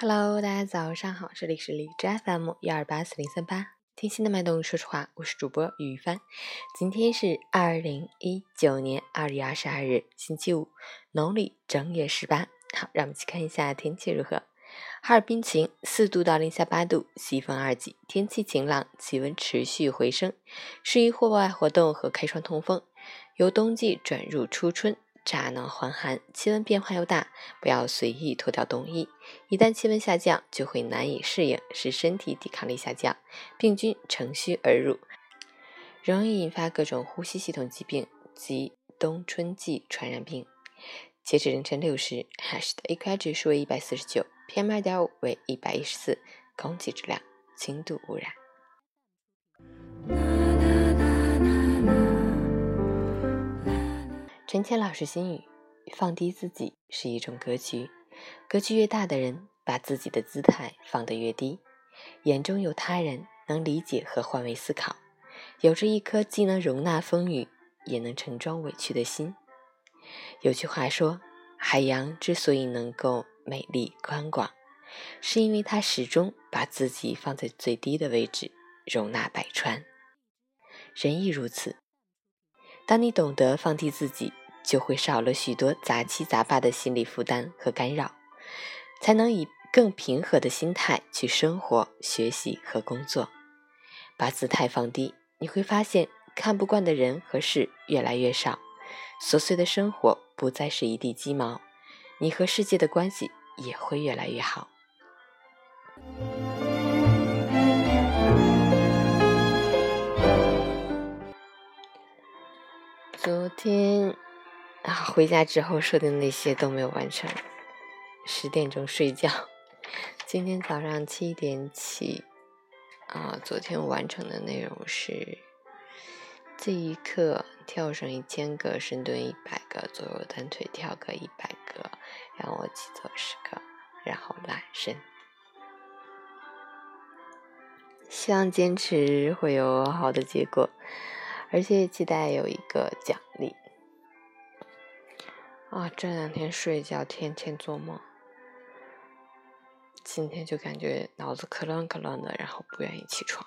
Hello，大家早上好，这里是荔枝 FM 幺二八四零三八，听心的脉动，说实话，我是主播雨帆。今天是二零一九年二月二十二日，星期五，农历正月十八。好，让我们去看一下天气如何。哈尔滨晴，四度到零下八度，西风二级，天气晴朗，气温持续回升，适宜户外活动和开窗通风。由冬季转入初春。乍暖还寒，气温变化又大，不要随意脱掉冬衣。一旦气温下降，就会难以适应，使身体抵抗力下降，病菌乘虚而入，容易引发各种呼吸系统疾病及冬春季传染病。截至凌晨六时，Hash 的 AQI 指数为一百四十九，PM 二点五为一百一十四，空气质量轻度污染。陈谦老师心语：放低自己是一种格局，格局越大的人，把自己的姿态放得越低，眼中有他人，能理解和换位思考，有着一颗既能容纳风雨，也能盛装委屈的心。有句话说，海洋之所以能够美丽宽广，是因为它始终把自己放在最低的位置，容纳百川。人亦如此。当你懂得放低自己，就会少了许多杂七杂八的心理负担和干扰，才能以更平和的心态去生活、学习和工作。把姿态放低，你会发现看不惯的人和事越来越少，琐碎的生活不再是一地鸡毛，你和世界的关系也会越来越好。昨天啊，回家之后说的那些都没有完成。十点钟睡觉，今天早上七点起。啊，昨天完成的内容是：这一刻跳绳一千个，深蹲一百个，左右单腿跳个一百个，仰卧起坐十个，然后拉伸。希望坚持会有好的结果。而且也期待有一个奖励啊！这两天睡觉天天做梦，今天就感觉脑子可乱可乱的，然后不愿意起床。